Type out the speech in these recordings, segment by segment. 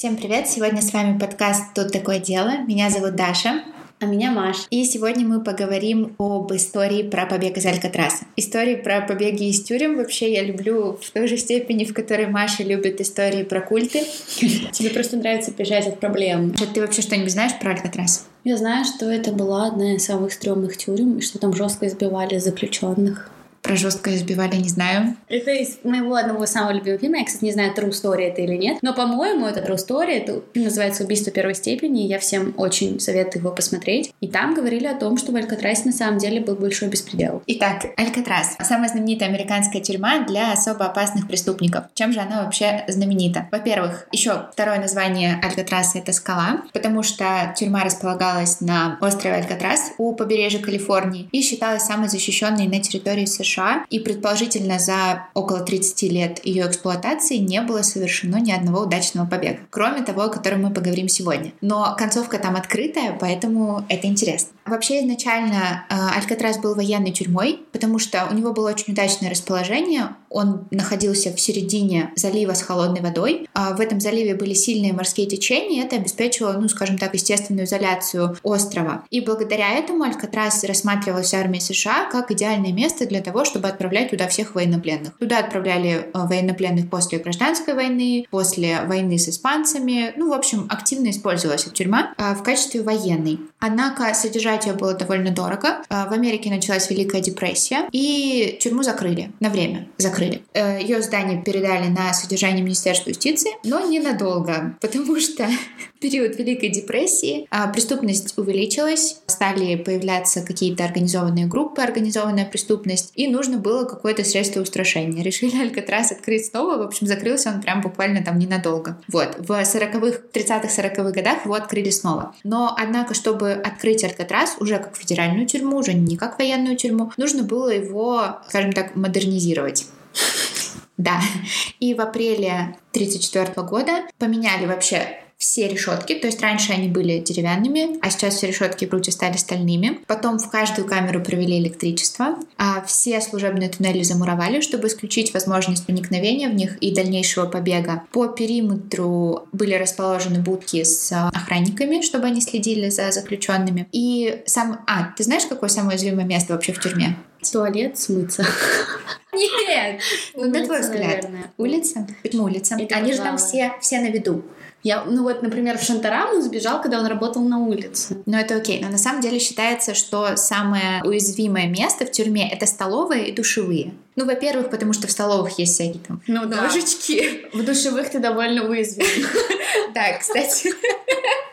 Всем привет! Сегодня с вами подкаст «Тут такое дело». Меня зовут Даша. А меня Маш. И сегодня мы поговорим об истории про побег из Алькатраса. Истории про побеги из тюрем вообще я люблю в той же степени, в которой Маша любит истории про культы. Тебе просто нравится бежать от проблем. Ты вообще что-нибудь знаешь про Алькатрас? Я знаю, что это была одна из самых стрёмных тюрем, и что там жестко избивали заключенных. Про жесткое избивали не знаю. Это из моего одного самого любимого фильма. Я, кстати, не знаю, true story это или нет. Но, по-моему, это true story. Это фильм называется «Убийство первой степени». Я всем очень советую его посмотреть. И там говорили о том, что в Алькатрасе на самом деле был большой беспредел. Итак, Алькатрас. Самая знаменитая американская тюрьма для особо опасных преступников. Чем же она вообще знаменита? Во-первых, еще второе название Алькатраса — это скала, потому что тюрьма располагалась на острове Алькатрас у побережья Калифорнии и считалась самой защищенной на территории США США, и предположительно за около 30 лет ее эксплуатации не было совершено ни одного удачного побега, кроме того, о котором мы поговорим сегодня. Но концовка там открытая, поэтому это интересно. Вообще изначально э, Алькатрас был военной тюрьмой, потому что у него было очень удачное расположение. Он находился в середине залива с холодной водой. А в этом заливе были сильные морские течения, и это обеспечивало, ну, скажем так, естественную изоляцию острова. И благодаря этому Алькатрас рассматривался армией США как идеальное место для того, чтобы отправлять туда всех военнопленных. Туда отправляли э, военнопленных после гражданской войны, после войны с испанцами. Ну, в общем, активно использовалась тюрьма э, в качестве военной. Однако содержать ее было довольно дорого. Э, в Америке началась Великая депрессия, и тюрьму закрыли на время. Закрыли. Ее здание передали на содержание Министерства юстиции, но ненадолго, потому что в период Великой депрессии преступность увеличилась, стали появляться какие-то организованные группы, организованная преступность, и нужно было какое-то средство устрашения. Решили Алькатрас открыть снова, в общем, закрылся он прям буквально там ненадолго. Вот, в 40-х, 30-х, 40-х годах его открыли снова. Но, однако, чтобы открыть Алькатрас уже как федеральную тюрьму, уже не как военную тюрьму, нужно было его, скажем так, модернизировать. Да. И в апреле 1934 года поменяли вообще все решетки, то есть раньше они были деревянными, а сейчас все решетки и прутья стали стальными. Потом в каждую камеру провели электричество, а все служебные туннели замуровали, чтобы исключить возможность проникновения в них и дальнейшего побега. По периметру были расположены будки с охранниками, чтобы они следили за заключенными. И сам... А, ты знаешь, какое самое уязвимое место вообще в тюрьме? Туалет, смыться. Нет, ну, на твой взгляд. Улица? Почему улица? Они же там все, все на виду. Я, ну вот, например, в Шантарам он сбежал, когда он работал на улице. Ну это окей, но на самом деле считается, что самое уязвимое место в тюрьме — это столовые и душевые. Ну, во-первых, потому что в столовых есть всякие там ну, ножички. Да. В душевых ты довольно уязвим. Да, кстати.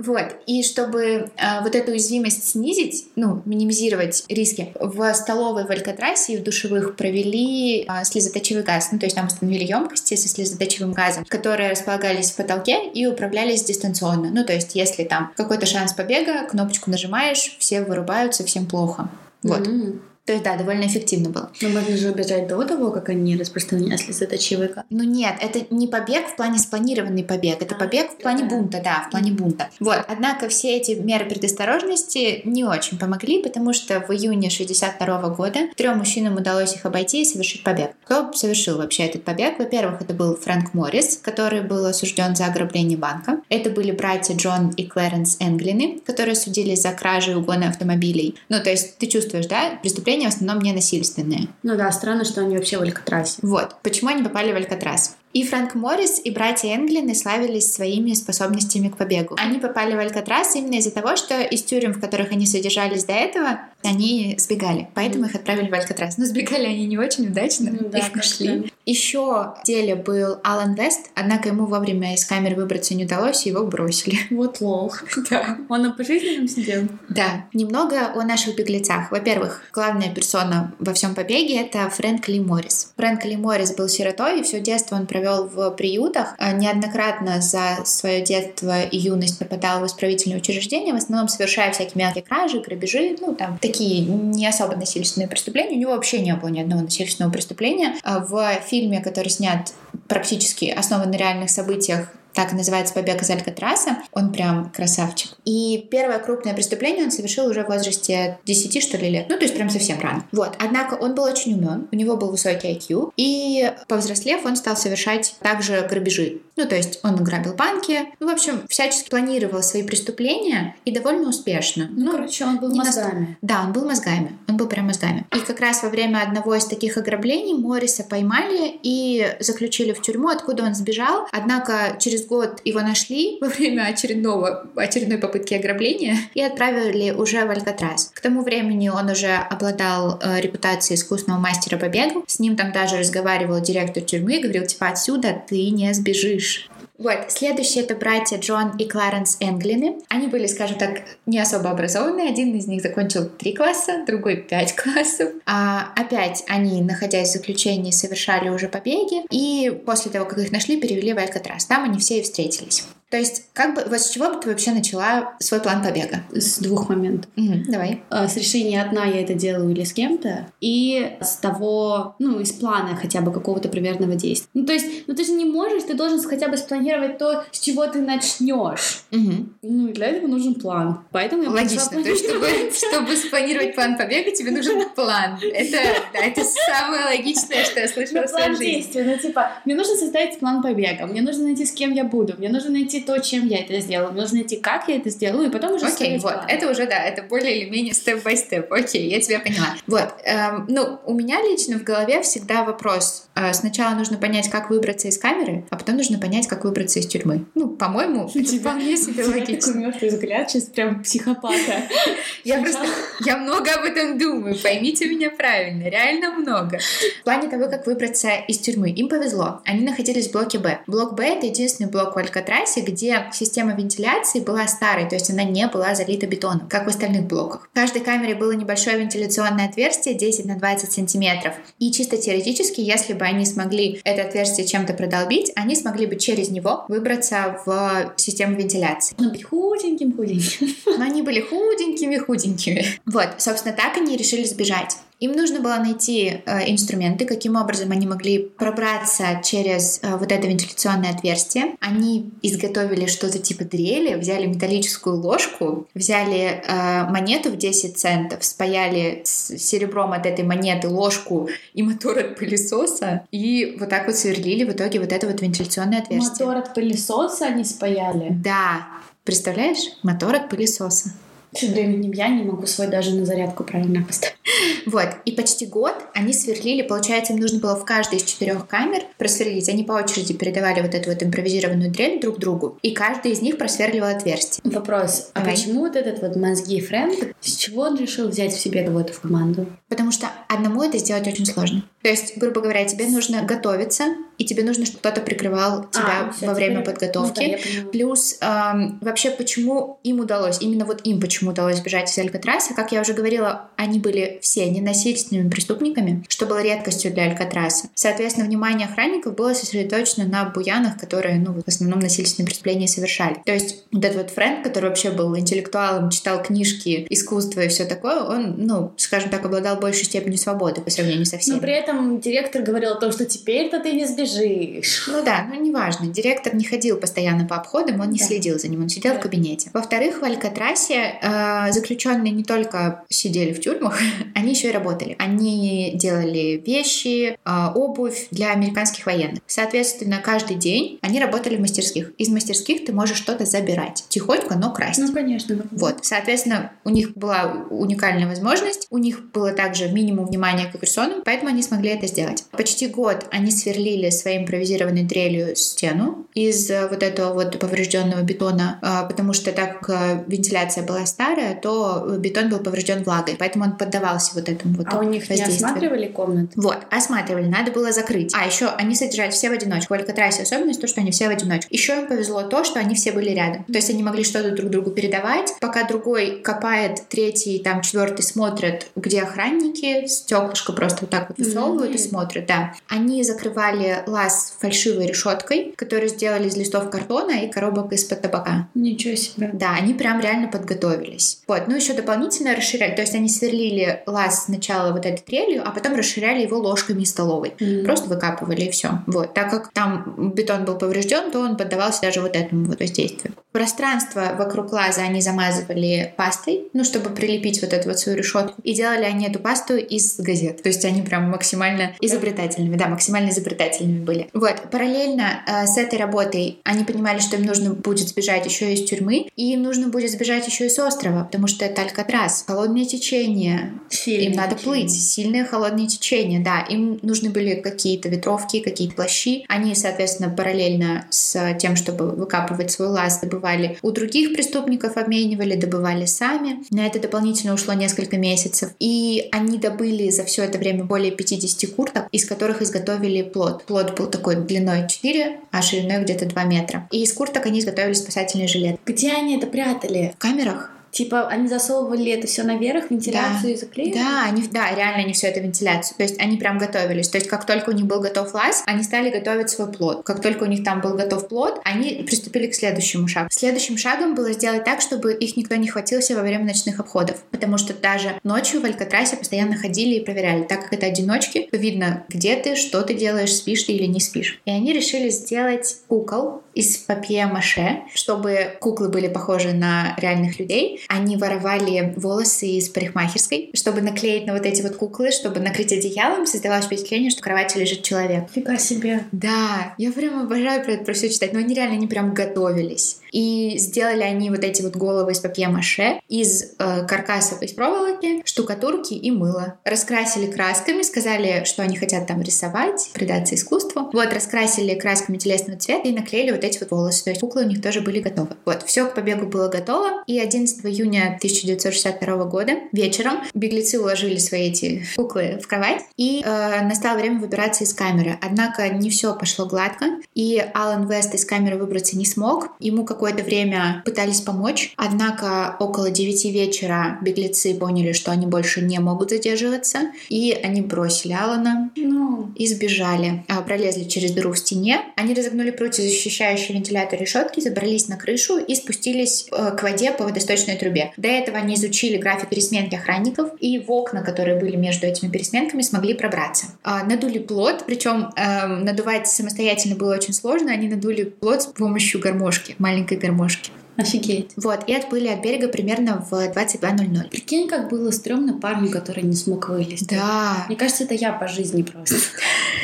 Вот. И чтобы э, вот эту уязвимость снизить, ну, минимизировать риски, в столовой в Алькатрасе и в душевых провели э, слезоточивый газ. Ну, то есть там установили емкости со слезоточивым газом, которые располагались в потолке и управлялись дистанционно. Ну, то есть если там какой-то шанс побега, кнопочку нажимаешь, все вырубаются, всем плохо. Вот. Mm-hmm. То есть, да, довольно эффективно было. Но можно же бежать до того, как они распространялись слезоточивый Ну нет, это не побег в плане спланированный побег, это а, побег в плане да. бунта, да, в плане бунта. Вот, однако все эти меры предосторожности не очень помогли, потому что в июне 62 года трем мужчинам удалось их обойти и совершить побег. Кто совершил вообще этот побег? Во-первых, это был Фрэнк Моррис, который был осужден за ограбление банка. Это были братья Джон и Клэренс Энглины, которые судились за кражи и угоны автомобилей. Ну, то есть ты чувствуешь, да, преступление преступления в основном не насильственные. Ну да, странно, что они вообще в Алькатрасе. Вот. Почему они попали в Алькатрас? И Фрэнк Моррис, и братья Энглины славились своими способностями к побегу. Они попали в Алькатрас именно из-за того, что из тюрем, в которых они содержались до этого, они сбегали. Поэтому их отправили в Алькатрас. Но сбегали они не очень удачно. Ну, да, их нашли. Еще в деле был Алан Вест, однако ему вовремя из камеры выбраться не удалось, и его бросили. Вот лох. Да. Он на пожизненном сидел? Да. Немного о наших беглецах. Во-первых, главная персона во всем побеге — это Фрэнк Ли Моррис. Фрэнк Ли Моррис был сиротой, и все детство он провел провел в приютах, а неоднократно за свое детство и юность попадал в исправительные учреждения, в основном совершая всякие мелкие кражи, грабежи, ну, там, такие не особо насильственные преступления. У него вообще не было ни одного насильственного преступления. А в фильме, который снят практически основан на реальных событиях, так и называется «Побег из Алькатраса». Он прям красавчик. И первое крупное преступление он совершил уже в возрасте 10, что ли, лет. Ну, то есть прям совсем рано. Вот. Однако он был очень умен, у него был высокий IQ, и повзрослев, он стал совершать также грабежи. Ну, то есть он грабил банки, ну, в общем, всячески планировал свои преступления и довольно успешно. Ну, ну короче, он был мозгами. Наст... Да, он был мозгами. Он был прям мозгами. И как раз во время одного из таких ограблений Морриса поймали и заключили в тюрьму, откуда он сбежал. Однако через год его нашли во время очередного, очередной попытки ограбления и отправили уже в Алькатрас. К тому времени он уже обладал э, репутацией искусного мастера побега. С ним там даже разговаривал директор тюрьмы и говорил, типа, отсюда ты не сбежишь. Вот, следующие это братья Джон и Кларенс Энглины. Они были, скажем так, не особо образованные. Один из них закончил три класса, другой пять классов. А опять они, находясь в заключении, совершали уже побеги. И после того, как их нашли, перевели в Алькатрас. Там они все и встретились. То есть, как бы, вот с чего бы ты вообще начала свой план побега? С двух моментов. Угу, давай. А, с решения одна я это делаю или с кем-то, и с того, ну, из плана хотя бы какого-то примерного действия. Ну, то есть, ну ты же не можешь, ты должен хотя бы спланировать то, с чего ты начнешь. Угу. Ну, и для этого нужен план. Поэтому я Логично. То есть, чтобы, чтобы спланировать план побега, тебе нужен план. Это, да, это самое логичное, что я слышала ну, в своей жизни. действия. Ну, типа, мне нужно составить план побега, мне нужно найти, с кем я буду, мне нужно найти то, чем я это сделала. Мне нужно найти, как я это сделаю, и потом уже Окей, вот. План. Это уже, да, это более или менее степ-бай-степ. Окей, я тебя поняла. Вот. Эм, ну, у меня лично в голове всегда вопрос. Э, сначала нужно понять, как выбраться из камеры, а потом нужно понять, как выбраться из тюрьмы. Ну, по-моему, это вполне себе логично. мертвый взгляд сейчас прям психопата. Я просто, я много об этом думаю, поймите меня правильно, реально много. В плане того, как выбраться из тюрьмы, им повезло. Они находились в блоке Б. Блок Б — это единственный блок в Алькатрасе, где система вентиляции была старой, то есть она не была залита бетоном, как в остальных блоках. В каждой камере было небольшое вентиляционное отверстие 10 на 20 сантиметров. И чисто теоретически, если бы они смогли это отверстие чем-то продолбить, они смогли бы через него выбраться в систему вентиляции. Ну, быть худеньким-худеньким. Но они были худенькими-худенькими. Вот, собственно, так они решили сбежать. Им нужно было найти э, инструменты, каким образом они могли пробраться через э, вот это вентиляционное отверстие. Они изготовили что-то типа дрели, взяли металлическую ложку, взяли э, монету в 10 центов, спаяли с серебром от этой монеты ложку и мотор от пылесоса, и вот так вот сверлили в итоге вот это вот вентиляционное отверстие. Мотор от пылесоса они спаяли? Да. Представляешь? Мотор от пылесоса. Временем я не могу свой даже на зарядку правильно поставить. Вот, и почти год они сверлили, получается, им нужно было в каждой из четырех камер просверлить. Они по очереди передавали вот эту вот импровизированную дрель друг другу, и каждый из них просверливал отверстие. Вопрос, а Давай. а почему вот этот вот мозги Фрэнк, с чего он решил взять в себе кого-то в команду? Потому что одному это сделать очень сложно. То есть, грубо говоря, тебе нужно готовиться, и тебе нужно, чтобы кто-то прикрывал тебя а, во время теперь... подготовки. Ну, да, Плюс эм, вообще, почему им удалось, именно вот им почему удалось бежать из Алькатраса, как я уже говорила, они были все ненасильственными преступниками, что было редкостью для Алькатраса. Соответственно, внимание охранников было сосредоточено на буянах, которые, ну, в основном насильственные преступления совершали. То есть вот этот вот Фрэнк, который вообще был интеллектуалом, читал книжки, искусство и все такое, он, ну, скажем так, обладал большей степенью свободы по сравнению со всеми. Но при этом директор говорил о том, что теперь-то ты не сбежишь бежишь. Ну да, ну неважно. Директор не ходил постоянно по обходам, он не да. следил за ним, он сидел да. в кабинете. Во-вторых, в Алькатрасе э, заключенные не только сидели в тюрьмах, они еще и работали. Они делали вещи, э, обувь для американских военных. Соответственно, каждый день они работали в мастерских. Из мастерских ты можешь что-то забирать. Тихонько, но красть. Ну, конечно. Вот. Соответственно, у них была уникальная возможность. У них было также минимум внимания к операционным, поэтому они смогли это сделать. Почти год они сверлили своей импровизированной дрелью стену из э, вот этого вот поврежденного бетона, а, потому что так как э, вентиляция была старая, то бетон был поврежден влагой, поэтому он поддавался вот этому вот А у них не осматривали комнаты? Вот, осматривали, надо было закрыть. А еще они содержались все в одиночку. В Алькатрасе особенность то, что они все в одиночку. Еще им повезло то, что они все были рядом. То есть они могли что-то друг другу передавать, пока другой копает, третий, там, четвертый смотрят, где охранники, стеклышко просто вот так вот высовывают mm-hmm. и смотрят, да. Они закрывали лаз фальшивой решеткой, которую сделали из листов картона и коробок из-под табака. Ничего себе. Да, они прям реально подготовились. готовились. Вот, ну еще дополнительно расширяли, то есть они сверлили лаз сначала вот этой трелью, а потом расширяли его ложками из столовой. Mm. Просто выкапывали и все. Вот, так как там бетон был поврежден, то он поддавался даже вот этому вот воздействию. Пространство вокруг лаза они замазывали пастой, ну, чтобы прилепить вот эту вот свою решетку. И делали они эту пасту из газет. То есть они прям максимально изобретательными, да, максимально изобретательными были. Вот, параллельно э, с этой работой они понимали, что им нужно будет сбежать еще из тюрьмы, и им нужно будет сбежать еще и с острова, потому что это Алькатрас. Холодное течение. Сильное им надо течение. плыть. Сильное холодное течение, да. Им нужны были какие-то ветровки, какие-то плащи. Они, соответственно, параллельно с тем, чтобы выкапывать свой лаз, добывали у других преступников, обменивали, добывали сами. На это дополнительно ушло несколько месяцев. И они добыли за все это время более 50 курток, из которых изготовили плод. Плод был такой длиной 4, а шириной где-то 2 метра. И из курток они изготовили спасательный жилет. Где они это прятали? В камерах. Типа они засовывали это все наверх, вентиляцию да. и заклеивали? Да, они, да, реально они все это вентиляцию. То есть они прям готовились. То есть как только у них был готов лаз, они стали готовить свой плод. Как только у них там был готов плод, они приступили к следующему шагу. Следующим шагом было сделать так, чтобы их никто не хватился во время ночных обходов. Потому что даже ночью в Алькатрасе постоянно ходили и проверяли. Так как это одиночки, то видно, где ты, что ты делаешь, спишь ты или не спишь. И они решили сделать кукол из папье-маше, чтобы куклы были похожи на реальных людей. Они воровали волосы из парикмахерской, чтобы наклеить на вот эти вот куклы, чтобы накрыть одеялом, создавалось впечатление, что в кровати лежит человек. Фига себе. Да, я прям обожаю про это про все читать, но они реально не прям готовились. И сделали они вот эти вот головы из папье-маше, из э, каркасов из проволоки, штукатурки и мыла. Раскрасили красками, сказали, что они хотят там рисовать, предаться искусству. Вот, раскрасили красками телесного цвета и наклеили вот эти вот волосы. То есть куклы у них тоже были готовы. Вот, все к побегу было готово. И 11 июня 1962 года вечером беглецы уложили свои эти куклы в кровать. И э, настало время выбираться из камеры. Однако не все пошло гладко. И Алан Вест из камеры выбраться не смог. Ему как какое-то время пытались помочь, однако около 9 вечера беглецы поняли, что они больше не могут задерживаться, и они бросили Алана no. и сбежали. А, пролезли через дыру в стене. Они разогнули прутья, защищающие вентилятор решетки, забрались на крышу и спустились э, к воде по водосточной трубе. До этого они изучили график пересменки охранников, и в окна, которые были между этими пересменками, смогли пробраться. А, надули плод, причем э, надувать самостоятельно было очень сложно. Они надули плод с помощью гармошки, маленькой маленькой гармошки. Офигеть. Вот, и отплыли от берега примерно в 22.00. Прикинь, как было стрёмно парню, который не смог вылезть. Да. Мне кажется, это я по жизни просто.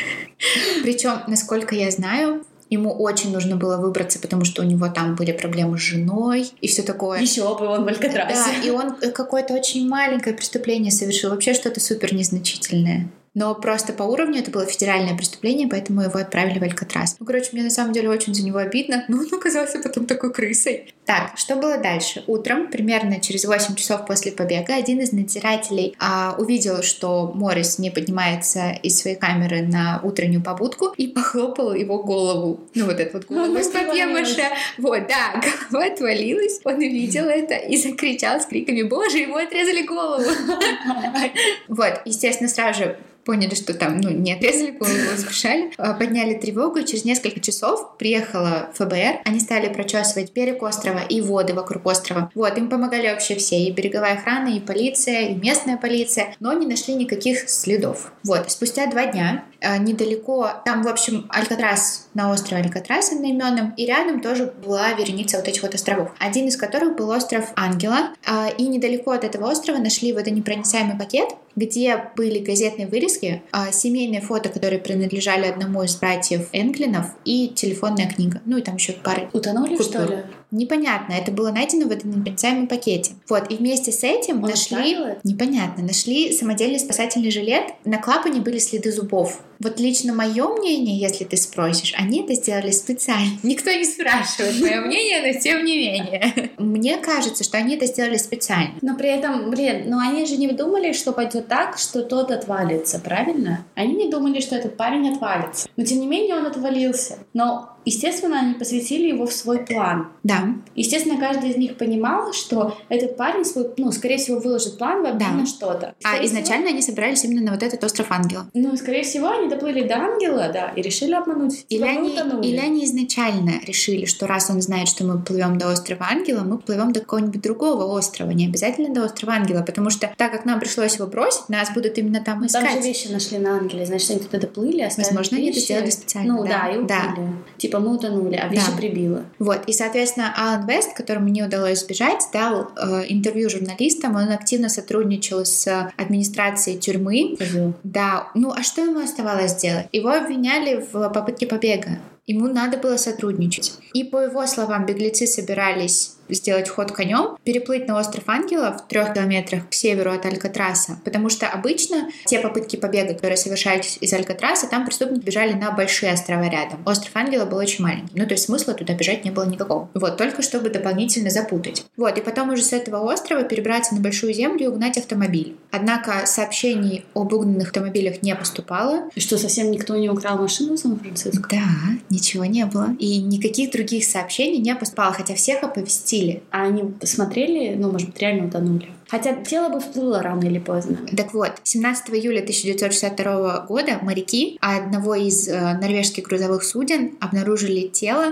Причем, насколько я знаю, Ему очень нужно было выбраться, потому что у него там были проблемы с женой и все такое. Еще бы он в Алькатрасе. Да, и он какое-то очень маленькое преступление совершил, вообще что-то супер незначительное но просто по уровню это было федеральное преступление, поэтому его отправили в Алькатрас. Ну, короче, мне на самом деле очень за него обидно, но он оказался потом такой крысой. Так, что было дальше? Утром, примерно через 8 часов после побега, один из надзирателей а, увидел, что Моррис не поднимается из своей камеры на утреннюю побудку и похлопал его голову. Ну, вот эту вот голову из папье-маше. Вот, да, голова отвалилась, он увидел это и закричал с криками «Боже, ему отрезали голову!» Вот, естественно, сразу же поняли, что там, ну, не отрезали голову, сбежали, а, подняли тревогу, и через несколько часов приехала ФБР, они стали прочесывать берег острова и воды вокруг острова. Вот, им помогали вообще все, и береговая охрана, и полиция, и местная полиция, но не нашли никаких следов. Вот, спустя два дня а, недалеко, там, в общем, Алькатрас на острове Алькатрас одноименном, и рядом тоже была вереница вот этих вот островов, один из которых был остров Ангела, а, и недалеко от этого острова нашли водонепроницаемый пакет, где были газетные вырезки, а, семейные фото, которые принадлежали одному из братьев Энглинов, и телефонная книга. Ну и там еще пары. Утонули, купюр. что ли? Непонятно, это было найдено в водонепроницаемом пакете. Вот, и вместе с этим Он нашли... Ставил? Непонятно, нашли самодельный спасательный жилет, на клапане были следы зубов. Вот лично мое мнение, если ты спросишь, они это сделали специально. Никто не спрашивает мое мнение, но тем не менее. Мне кажется, что они это сделали специально. Но при этом, блин, ну они же не думали, что пойдет так, что тот отвалится, правильно? Они не думали, что этот парень отвалится. Но тем не менее он отвалился. Но естественно, они посвятили его в свой план. Да. Естественно, каждый из них понимал, что этот парень свой, ну, скорее всего, выложит план в обмен Да. на что-то. А Скорее изначально всего- они собирались именно на вот этот остров Ангела. ну, скорее всего, они доплыли до ангела, да, и решили обмануть. Или Типа, они, утонули. или они изначально решили, что раз он знает, что мы плывем до острова Ангела, мы плывем до какого-нибудь другого острова, не обязательно до острова Ангела, потому что так как нам пришлось его бросить, нас будут именно там Ну, Там искать. же вещи нашли на ангеле, значит, они туда доплыли, оставили Возможно, они это вещи. сделали специально, Ну, да. да, и Да. уплыли. Типа, мы утонули, а вещи Да. прибило. Вот, и, соответственно, Алан Вест, которому не удалось сбежать, дал э, интервью журналистам, он активно сотрудничал с администрацией тюрьмы. Козёл. Да, ну а что ему оставалось сделать? Его обвиняли в попытке побега. Ему надо было сотрудничать. И по его словам, беглецы собирались сделать ход конем, переплыть на остров Ангелов в трех километрах к северу от Алькатраса, потому что обычно те попытки побега, которые совершались из Алькатраса, там преступники бежали на большие острова рядом. Остров Ангела был очень маленький, ну то есть смысла туда бежать не было никакого. Вот, только чтобы дополнительно запутать. Вот, и потом уже с этого острова перебраться на большую землю и угнать автомобиль. Однако сообщений об угнанных автомобилях не поступало, И что, совсем никто не украл машину в Сан-Франциско? да, ничего не было. И никаких других сообщений не поступало, хотя всех оповестили. А они посмотрели, ну, может быть, реально утонули. Хотя тело бы всплыло рано или поздно. Так вот, 17 июля 1962 года моряки одного из э, норвежских грузовых суден обнаружили тело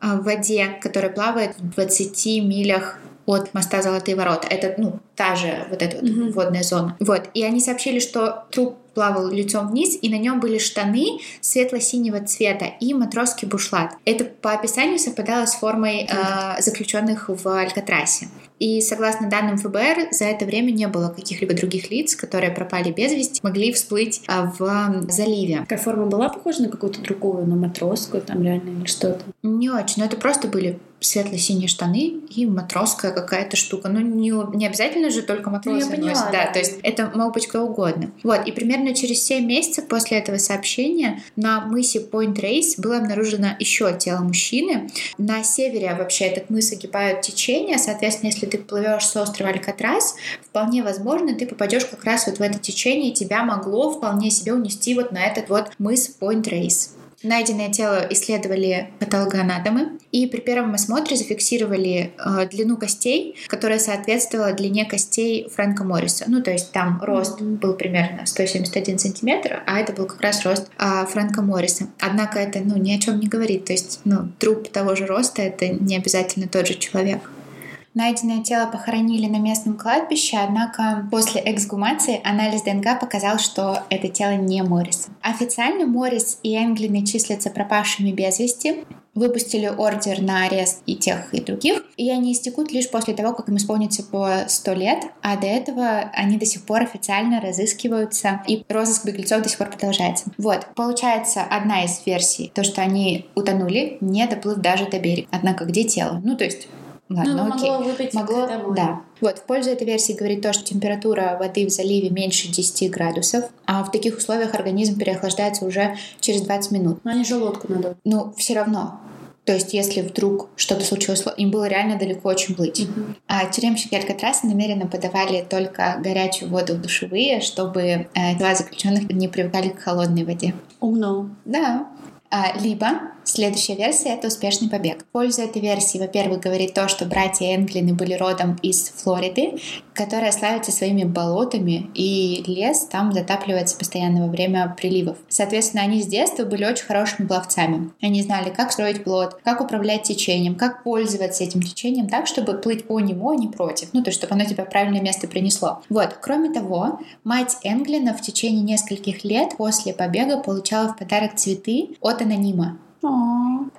э, в воде, которое плавает в 20 милях от моста Золотые ворота. Это, ну, та же вот эта вот Мгм. водная зона. Вот. И они сообщили, что труп плавал лицом вниз, и на нем были штаны светло-синего цвета и матросский бушлат. Это по описанию совпадало с формой э, заключенных в Алькатрасе. И согласно данным ФБР, за это время не было каких-либо других лиц, которые пропали без вести, могли всплыть а, в заливе. Такая форма была похожа на какую-то другую, на матросскую там реально или что-то? Не очень, но это просто были светло-синие штаны и матросская какая-то штука. Ну, не, не обязательно же только матросы Ну, поняла, носят, да, да. то есть это мог быть кто угодно. Вот, и примерно через 7 месяцев после этого сообщения на мысе Point Race было обнаружено еще тело мужчины. На севере вообще этот мыс огибают течения, соответственно, если ты плывешь с острова Алькатрас, вполне возможно, ты попадешь как раз вот в это течение, и тебя могло вполне себе унести вот на этот вот мыс Point Race. Найденное тело исследовали патологоанатомы и при первом осмотре зафиксировали э, длину костей, которая соответствовала длине костей Фрэнка Морриса. Ну, то есть там рост был примерно 171 сантиметр, а это был как раз рост а, Фрэнка Морриса. Однако это, ну, ни о чем не говорит. То есть, ну, труп того же роста — это не обязательно тот же человек. Найденное тело похоронили на местном кладбище, однако после эксгумации анализ ДНК показал, что это тело не Морриса. Официально Моррис и Энглины числятся пропавшими без вести, выпустили ордер на арест и тех, и других, и они истекут лишь после того, как им исполнится по 100 лет, а до этого они до сих пор официально разыскиваются, и розыск беглецов до сих пор продолжается. Вот, получается, одна из версий, то, что они утонули, не доплыв даже до берега. Однако где тело? Ну, то есть Ладно, ну, окей. могло выпить Могло, море. да. Вот, в пользу этой версии говорит то, что температура воды в заливе меньше 10 градусов, а в таких условиях организм переохлаждается уже через 20 минут. Но они же лодку надо. Но все равно. То есть, если вдруг что-то случилось, им было реально далеко очень плыть. А тюремщики Алькатраса намеренно подавали только горячую воду в душевые, чтобы э, тела заключенных не привыкали к холодной воде. Умно. Да. А, либо следующая версия — это успешный побег. В пользу этой версии, во-первых, говорит то, что братья Энглины были родом из Флориды, которая славится своими болотами, и лес там затапливается постоянно во время приливов. Соответственно, они с детства были очень хорошими пловцами. Они знали, как строить плот, как управлять течением, как пользоваться этим течением так, чтобы плыть по нему, а не против. Ну, то есть, чтобы оно тебя в правильное место принесло. Вот. Кроме того, мать Энглина в течение нескольких лет после побега получала в подарок цветы от анонима.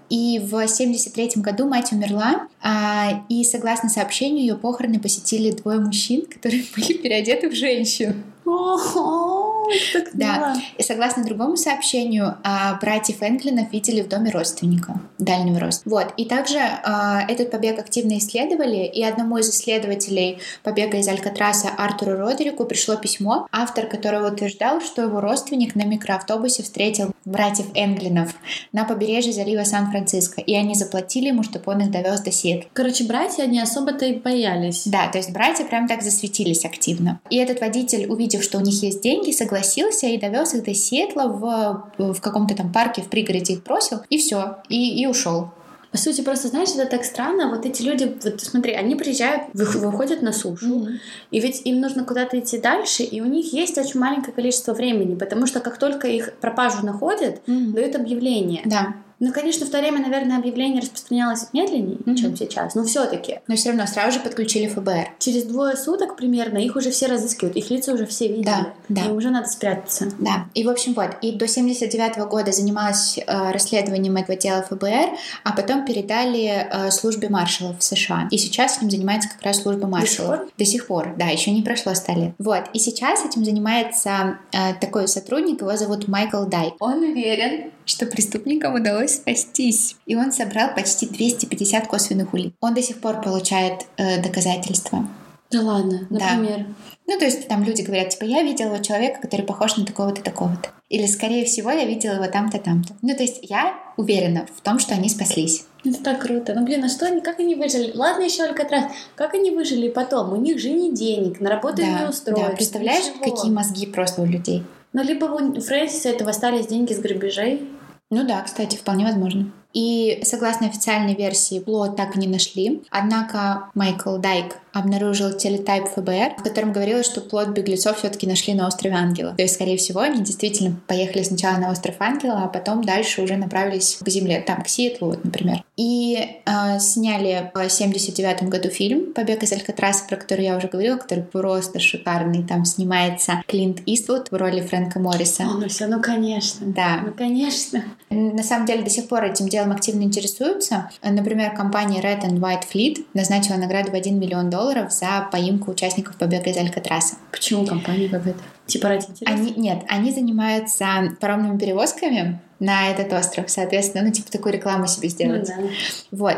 И в 73 году мать умерла, а, и согласно сообщению, ее похороны посетили двое мужчин, которые были переодеты в женщину. О, это так Да. И согласно другому сообщению, а, братьев Энглинов видели в доме родственника дальнего роста. Вот. И также а, этот побег активно исследовали, и одному из исследователей побега из Алькатраса Артуру Родерику пришло письмо, автор которого утверждал, что его родственник на микроавтобусе встретил братьев Энглинов на побережье залива Сан-Франциско, и они заплатили ему, чтобы он их довез до Сиэтла. Короче, братья, они особо-то и боялись. Да, то есть братья прям так засветились активно. И этот водитель, увидев, что у них есть деньги, согласился и довез их до Сиэтла в, в каком-то там парке в пригороде их бросил, и все, и, и ушел. По сути, просто, знаешь, это так странно. Вот эти люди, вот смотри, они приезжают, выходят на сушу, mm-hmm. и ведь им нужно куда-то идти дальше, и у них есть очень маленькое количество времени, потому что как только их пропажу находят, mm-hmm. дают объявление. Да. Ну, конечно, в то время, наверное, объявление распространялось медленнее, mm-hmm. чем сейчас, но все-таки. Но все равно сразу же подключили ФБР. Через двое суток примерно их уже все разыскивают, их лица уже все видели. Да, да. Им уже надо спрятаться. Да. И, в общем, вот. И до 79 -го года занималась э, расследованием этого дела ФБР, а потом передали э, службе маршалов в США. И сейчас этим занимается как раз служба маршалов. До сих пор? До сих пор, да, еще не прошло 100 лет. Вот. И сейчас этим занимается э, такой сотрудник, его зовут Майкл Дайк. Он уверен, что преступникам удалось спастись. И он собрал почти 250 косвенных улик. Он до сих пор получает э, доказательства. Да ладно, например? Да. Ну, то есть там люди говорят, типа, я видел его человека, который похож на такого-то, такого-то. Или, скорее всего, я видела его там-то, там-то. Ну, то есть я уверена в том, что они спаслись. Это так круто. Ну, блин, а что они, как они выжили? Ладно, еще Алькатрас. Как они выжили потом? У них же не денег, на работу да, не устроить. Да, представляешь, ничего. какие мозги просто у людей? Ну, либо у Фрэнсиса этого остались деньги с грабежей. Ну да, кстати, вполне возможно. И согласно официальной версии, плод так и не нашли. Однако Майкл Дайк обнаружил телетайп ФБР, в котором говорилось, что плод беглецов все-таки нашли на острове Ангела. То есть, скорее всего, они действительно поехали сначала на остров Ангела, а потом дальше уже направились к земле, там, к Сиэтлу, вот, например. И э, сняли в 79 году фильм «Побег из Алькатраса», про который я уже говорила, который просто шикарный. Там снимается Клинт Иствуд в роли Фрэнка Морриса. О, ну все, ну конечно. Да. Ну конечно. На самом деле до сих пор этим делом активно интересуются. Например, компания Red and White Fleet назначила награду в 1 миллион долларов долларов за поимку участников побега из Алькатраса. Почему компания какая-то? Типа ради интереса? Они, нет, они занимаются паромными перевозками на этот остров, соответственно, ну, типа такую рекламу себе сделать. Ну, да. Вот.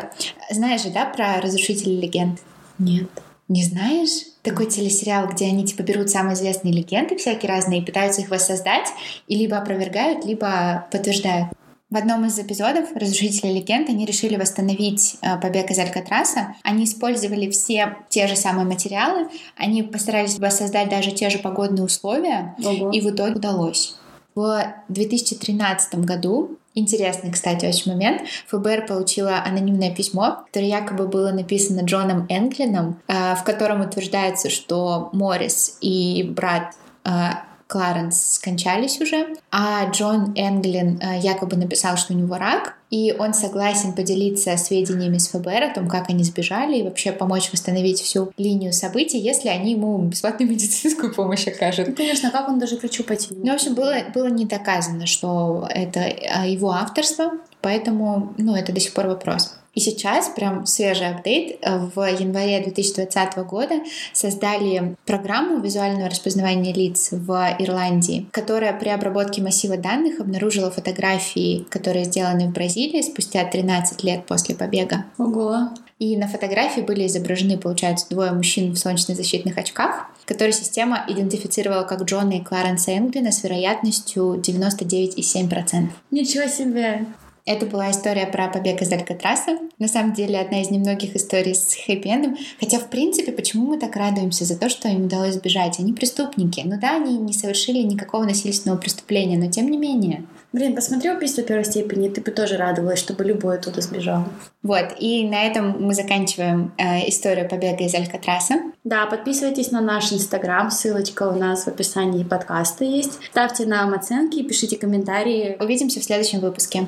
Знаешь же, да, про разрушителей легенд? Нет. Не знаешь? Такой телесериал, где они типа берут самые известные легенды всякие разные и пытаются их воссоздать и либо опровергают, либо подтверждают. В одном из эпизодов «Разрушители легенд» они решили восстановить э, побег из Алькатраса. Они использовали все те же самые материалы, они постарались воссоздать даже те же погодные условия, Ого. и в итоге удалось. В 2013 году Интересный, кстати, очень момент. ФБР получила анонимное письмо, которое якобы было написано Джоном Энглином, э, в котором утверждается, что Моррис и брат э, Кларенс скончались уже, а Джон Энглин э, якобы написал, что у него рак, и он согласен поделиться сведениями с ФБР о том, как они сбежали, и вообще помочь восстановить всю линию событий, если они ему бесплатную медицинскую помощь окажут. Ну, конечно, как он даже к врачу пойти? Ну, в общем, было, было не доказано, что это э, его авторство, поэтому, ну, это до сих пор вопрос. И сейчас, прям свежий апдейт, э, в январе 2020 года создали программу визуального распознавания лиц в Ирландии, которая при обработке массива данных обнаружила фотографии, которые сделаны в Бразилии спустя 13 лет после побега. Ого! И на фотографии были изображены, получается, двое мужчин в солнечно-защитных очках, которые система идентифицировала как Джона и Кларенса Энглина с вероятностью 99,7%. Ничего себе! Это была история про побег из Алькатраса. На самом деле, одна из немногих историй с хэппи Хотя, в принципе, почему мы так радуемся за то, что им удалось сбежать? Они преступники. Ну да, они не совершили никакого насильственного преступления, но тем не менее. Блин, посмотри убийство первой степени, ты бы тоже радовалась, чтобы любой оттуда сбежал. Вот, и на этом мы заканчиваем э, историю побега из Алькатраса. Да, подписывайтесь на наш инстаграм, ссылочка у нас в описании подкаста есть. Ставьте нам оценки, пишите комментарии. Увидимся в следующем выпуске.